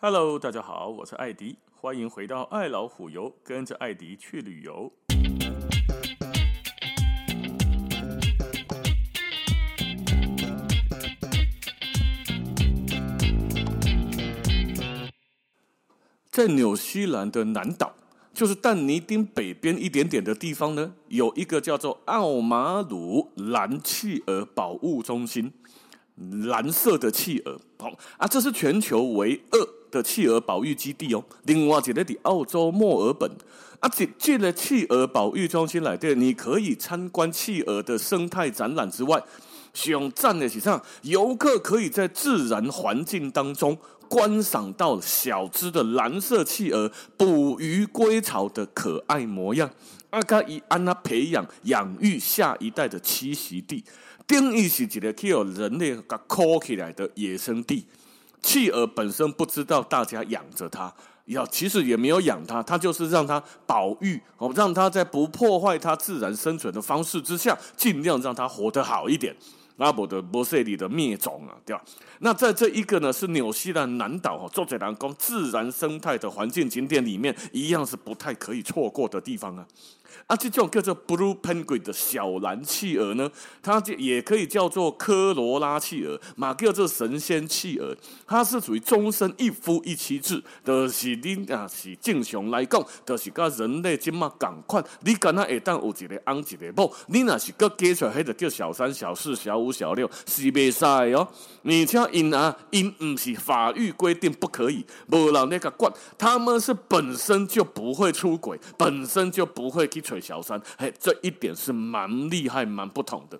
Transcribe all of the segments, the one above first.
Hello，大家好，我是艾迪，欢迎回到爱老虎游，跟着艾迪去旅游。在纽西兰的南岛，就是但尼丁北边一点点的地方呢，有一个叫做奥马鲁蓝企鹅保护中心，蓝色的企鹅，好啊，这是全球唯二。的企鹅保育基地哦，另外一个在澳洲墨尔本啊，这这个企鹅保育中心来的，你可以参观企鹅的生态展览之外，上赞的是上游客可以在自然环境当中观赏到小只的蓝色企鹅捕鱼归巢的可爱模样，啊，可以安那培养养育下一代的栖息地，定义是一个可以有人类给抠起来的野生地。企鹅本身不知道大家养着它，要其实也没有养它，它就是让它保育哦，让它在不破坏它自然生存的方式之下，尽量让它活得好一点。阿伯的波塞里的灭种啊，对吧？那在这一个呢，是纽西兰南岛哦，做在南宫自然生态的环境景点里面，一样是不太可以错过的地方啊。啊，这种叫做 Blue Penguin 的小蓝企鹅呢，它就也可以叫做科罗拉企鹅，嘛叫做神仙企鹅。它是属于终身一夫一妻制，就是你啊是正常来讲，就是跟人类这么共款。你敢那会当有一个翁一个某，你那是个加出来，那个叫小三、小四、小五、小六，是袂使哦。你像因啊，因不是法律规定不可以，无人那个管，他们是本身就不会出轨，本身就不会。吹小三，嘿，这一点是蛮厉害、蛮不同的。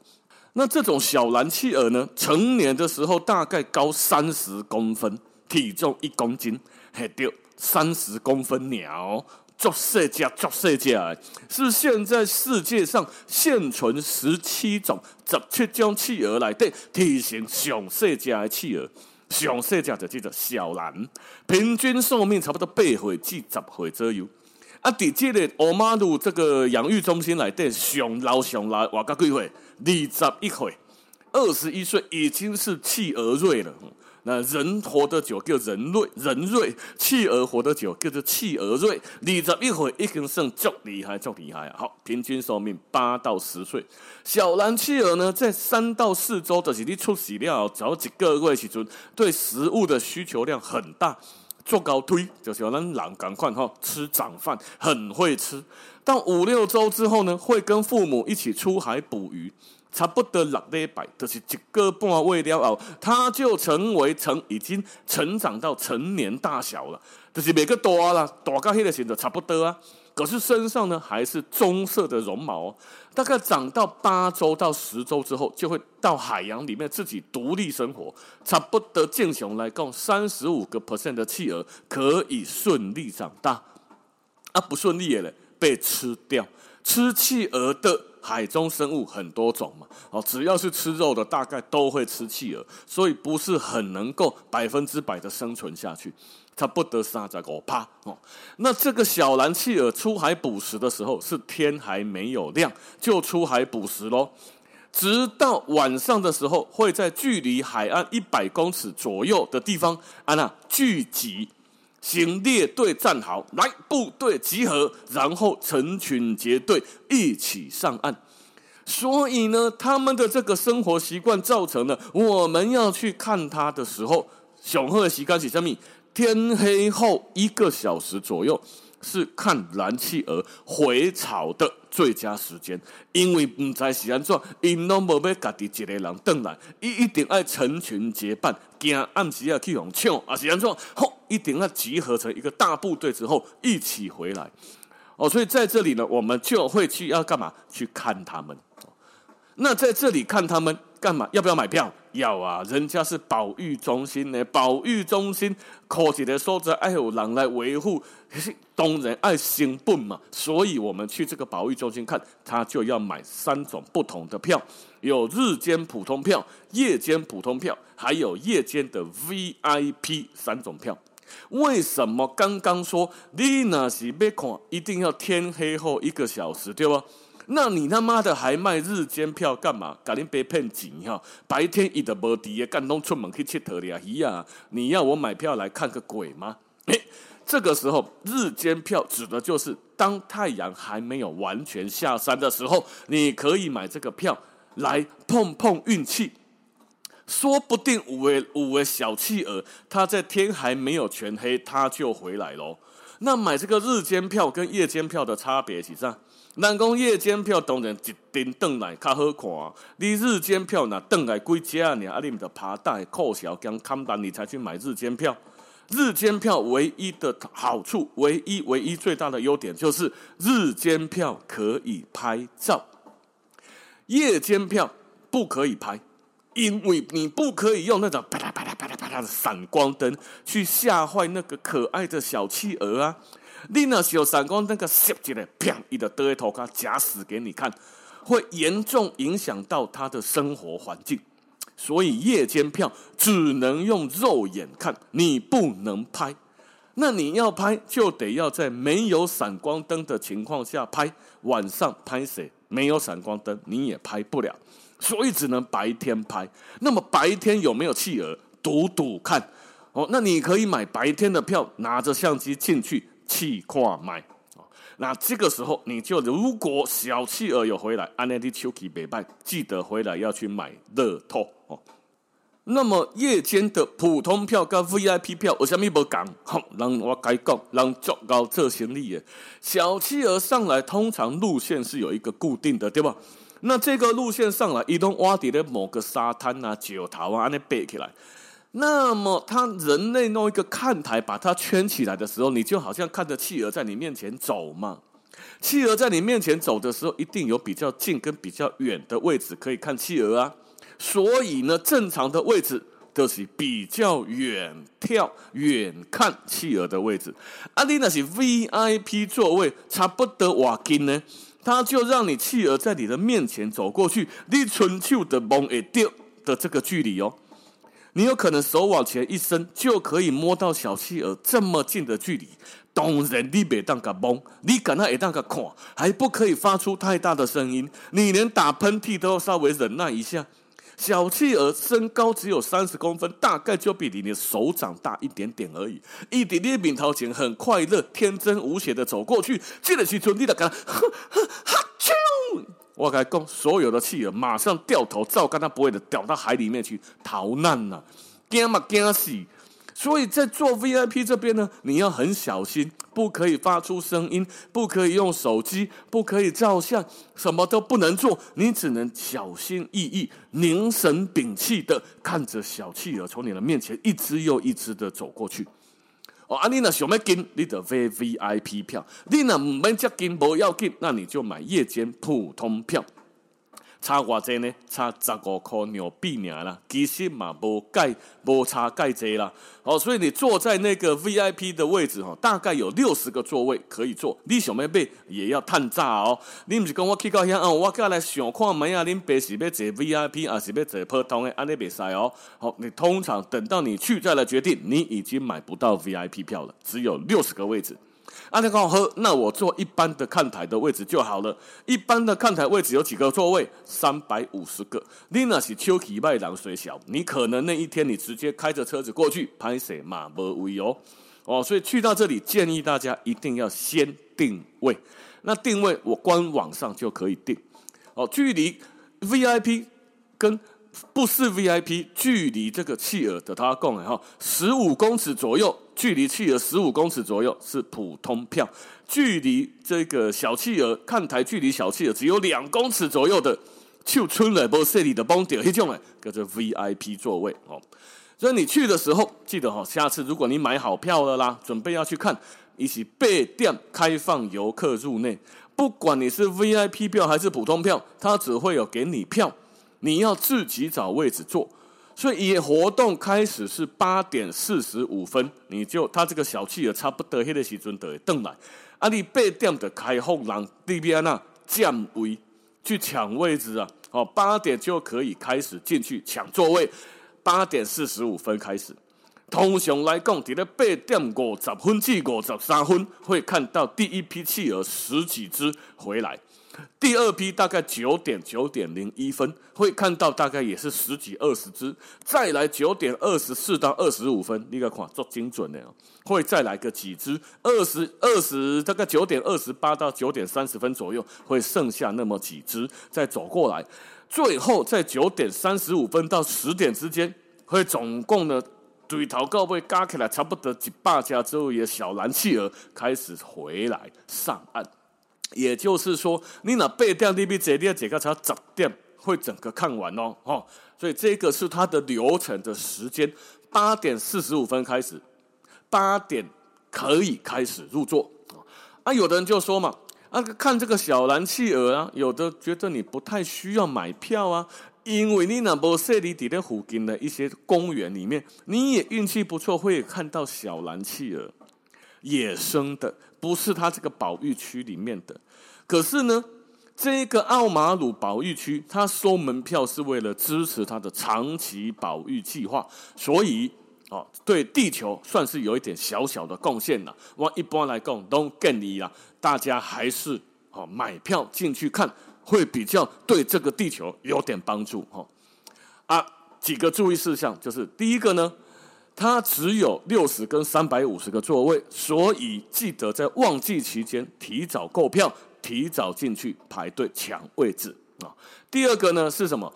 那这种小蓝企鹅呢，成年的时候大概高三十公分，体重一公斤，嘿，对，三十公分鸟，足细只，足细只，是现在世界上现存十七种、十七种企鹅来的体型上细只的企鹅，上细只就叫做小蓝，平均寿命差不多八岁至十岁左右。啊，底这个奥马鲁这个养育中心来的上老上老，活到几岁？二十一岁，二十一岁已经是企鹅瑞了。那人活得久叫人瑞，人瑞；企鹅活得久叫做企鹅瑞。二十一岁已经算足厉害，足厉害啊！好，平均寿命八到十岁。小蓝企鹅呢，在三到四周，就是你出世了，只要几个月时阵，对食物的需求量很大。做高推就是让人赶快哈吃长饭，很会吃。到五六周之后呢，会跟父母一起出海捕鱼，差不多六礼拜，就是一个半月了后，他就成为成已经成长到成年大小了，就是每个大了，大到那个时候差不多啊。可是身上呢，还是棕色的绒毛，大概长到八周到十周之后，就会到海洋里面自己独立生活。差不多正常来共，三十五个 percent 的企鹅可以顺利长大，啊，不顺利的嘞，被吃掉。吃企鹅的海中生物很多种嘛，哦，只要是吃肉的，大概都会吃企鹅，所以不是很能够百分之百的生存下去。它不得三十五趴哦。那这个小蓝企鹅出海捕食的时候，是天还没有亮就出海捕食喽。直到晚上的时候，会在距离海岸一百公尺左右的地方啊那聚集，行列队站好，来部队集合，然后成群结队一起上岸。所以呢，他们的这个生活习惯造成了我们要去看它的时候，雄鹤习惯是什么？天黑后一个小时左右是看蓝企鹅回巢的最佳时间，因为不知是安怎，因拢无要家己一个人回来，伊一定要成群结伴，惊暗时要去互抢，啊是安怎，吼，一定要集合成一个大部队之后一起回来。哦，所以在这里呢，我们就会去要干嘛？去看他们。那在这里看他们干嘛？要不要买票？要啊！人家是保育中心呢，保育中心科技的说着，爱有人来维护，当然爱兴奋嘛。所以我们去这个保育中心看，他就要买三种不同的票，有日间普通票、夜间普通票，还有夜间的 VIP 三种票。为什么刚刚说你那是要看，一定要天黑后一个小时，对吧？那你他妈的还卖日间票干嘛？赶紧别骗钱哈！白天一的无敌，干东出门去切特里啊！咦呀，你要我买票来看个鬼吗？诶，这个时候日间票指的就是当太阳还没有完全下山的时候，你可以买这个票来碰碰运气，说不定五位五位小企鹅，他在天还没有全黑，他就回来喽。那买这个日间票跟夜间票的差别是啥？人讲夜间票当然一定转来较好看，你日间票若转来几只啊？啊，你们就爬带扣小跟看单，你才去买日间票。日间票唯一的好处，唯一唯一最大的优点就是日间票可以拍照，夜间票不可以拍，因为你不可以用那种啪啦啪啦啪啦啪啦的闪光灯去吓坏那个可爱的小企鹅啊。你那是有闪光灯个射进来，啪！一的对头，他假死给你看，会严重影响到他的生活环境。所以夜间票只能用肉眼看，你不能拍。那你要拍，就得要在没有闪光灯的情况下拍。晚上拍谁？没有闪光灯，你也拍不了。所以只能白天拍。那么白天有没有企鹅？赌赌看。哦，那你可以买白天的票，拿着相机进去。气跨买，那这个时候你就如果小企鹅有回来，安内蒂丘奇北拜，记得回来要去买乐透哦。那么夜间的普通票跟 VIP 票，我什么不讲？好，让我改讲，让足够做生意的。小企鹅上来，通常路线是有一个固定的，对吧？那这个路线上来，移动挖底的某个沙滩啊、九头啊，安尼背起来。那么，他人类弄一个看台把它圈起来的时候，你就好像看着企鹅在你面前走嘛。企鹅在你面前走的时候，一定有比较近跟比较远的位置可以看企鹅啊。所以呢，正常的位置都是比较远眺、远看企鹅的位置。啊，你那是 VIP 座位，差不多瓦金呢，他就让你企鹅在你的面前走过去，你春秋的梦会掉的这个距离哦。你有可能手往前一伸，就可以摸到小企鹅这么近的距离。当然，你别当个懵，你敢那也当个看，还不可以发出太大的声音。你连打喷嚏都要稍微忍耐一下。小企鹅身高只有三十公分，大概就比你的手掌大一点点而已。一点点饼头前很快乐、天真无邪的走过去，记得去准备的，哈哈哈啾。我跟你讲，所有的企鹅马上掉头，照跟他不会的掉到海里面去逃难呐，惊嘛惊死！所以在做 VIP 这边呢，你要很小心，不可以发出声音，不可以用手机，不可以照相，什么都不能做，你只能小心翼翼、凝神屏气的看着小企鹅从你的面前一只又一只的走过去。哦，啊，你若想要紧，你就买 VIP 票；你若毋免接近，无要紧，那你就买夜间普通票。差偌济呢？差十五块纽币尔啦，其实嘛无盖无差盖济啦。哦，所以你坐在那个 VIP 的位置哈，大概有六十个座位可以坐。你想要买也要探炸哦。你不是跟我去到遐哦，我过来想看门啊，恁爸是要坐 VIP 还是要坐普通的？安尼袂使哦。好，你通常等到你去再来决定，你已经买不到 VIP 票了，只有六十个位置。阿你刚好，那我坐一般的看台的位置就好了。一般的看台位置有几个座位？三百五十个。你那是秋体麦郎水小，你可能那一天你直接开着车子过去拍摄嘛，无位哦。哦，所以去到这里建议大家一定要先定位。那定位我官网上就可以定。哦，距离 VIP 跟不是 VIP，距离这个企鹅的他讲的哈，十五公尺左右。距离企鹅十五公尺左右是普通票，距离这个小企鹅看台距离小企鹅只有两公尺左右的，就春来波设里的崩点，黑种哎，叫做 VIP 座位哦。所以你去的时候记得哈，下次如果你买好票了啦，准备要去看，一起备店开放游客入内，不管你是 VIP 票还是普通票，他只会有给你票，你要自己找位置坐。所以，以活动开始是八点四十五分，你就他这个小企鹅差不多迄个时阵就会登来。啊，你八点的开放让里边啊占位去抢位置啊，哦，八点就可以开始进去抢座位。八点四十五分开始，通常来讲，在八点五十分至五十三分会看到第一批企鹅十几只回来。第二批大概九点九点零一分会看到大概也是十几二十只，再来九点二十四到二十五分，你个看做精准的哦，会再来个几只，二十二十大概九点二十八到九点三十分左右会剩下那么几只再走过来，最后在九点三十五分到十点之间会总共呢对头到尾加起来差不多几百家之后，也小蓝企鹅开始回来上岸。也就是说，你那八点你比这里这个才十点会整个看完哦，哦，所以这个是它的流程的时间，八点四十五分开始，八点可以开始入座啊。有的人就说嘛，啊，看这个小蓝企鹅啊，有的觉得你不太需要买票啊，因为你那不设立在附近的一些公园里面，你也运气不错，会看到小蓝企鹅。野生的，不是它这个保育区里面的。可是呢，这个奥马鲁保育区，它收门票是为了支持它的长期保育计划，所以哦，对地球算是有一点小小的贡献了。我一般来讲都建议啦，大家还是哦买票进去看，会比较对这个地球有点帮助哈。啊，几个注意事项就是第一个呢。它只有六十跟三百五十个座位，所以记得在旺季期间提早购票，提早进去排队抢位置啊。第二个呢是什么？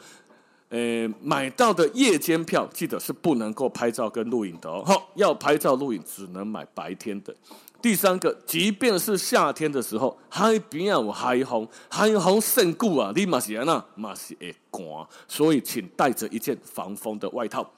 呃，买到的夜间票记得是不能够拍照跟录影的哦。要拍照录影只能买白天的。第三个，即便是夏天的时候，海边有海风，海风甚固啊，你嘛是安那嘛是会干，所以请带着一件防风的外套。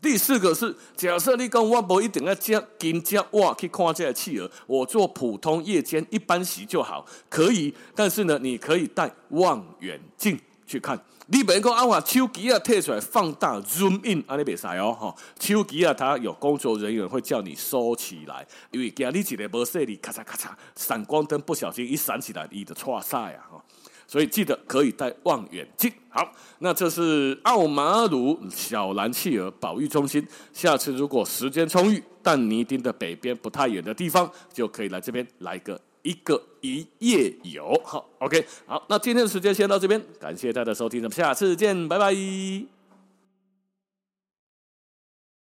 第四个是，假设你讲我不一定要加金加哇去看这个企鹅，我做普通夜间一般席就好，可以。但是呢，你可以带望远镜去看。你别个啊，把手机啊退出来放大 zoom in，啊你别塞哦哈。手机啊，它有工作人员会叫你收起来，因为惊你一个无细哩咔嚓咔嚓，闪光灯不小心一闪起来，你的错晒啊哈。所以记得可以带望远镜。好，那这是奥马鲁小蓝企鹅保育中心。下次如果时间充裕，但尼丁的北边不太远的地方，就可以来这边来个一个一夜游。好，OK，好，那今天的时间先到这边，感谢大家的收听，咱们下次见，拜拜。